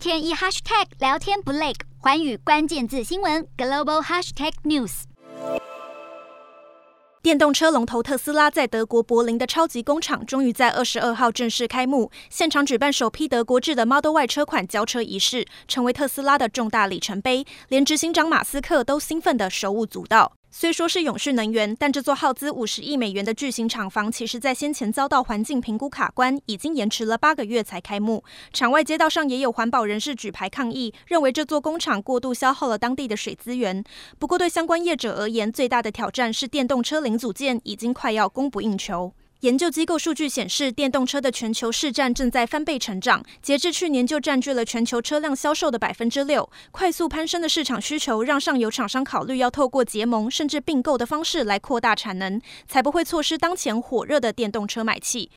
天一 hashtag 聊天不累，寰宇关键字新闻 global hashtag news。电动车龙头特斯拉在德国柏林的超级工厂，终于在二十二号正式开幕，现场举办首批德国制的 Model Y 车款交车仪式，成为特斯拉的重大里程碑，连执行长马斯克都兴奋的手舞足蹈。虽说是永续能源，但这座耗资五十亿美元的巨型厂房，其实在先前遭到环境评估卡关，已经延迟了八个月才开幕。场外街道上也有环保人士举牌抗议，认为这座工厂过度消耗了当地的水资源。不过，对相关业者而言，最大的挑战是电动车零组件已经快要供不应求。研究机构数据显示，电动车的全球市占正在翻倍成长，截至去年就占据了全球车辆销售的百分之六。快速攀升的市场需求，让上游厂商考虑要透过结盟甚至并购的方式来扩大产能，才不会错失当前火热的电动车买气。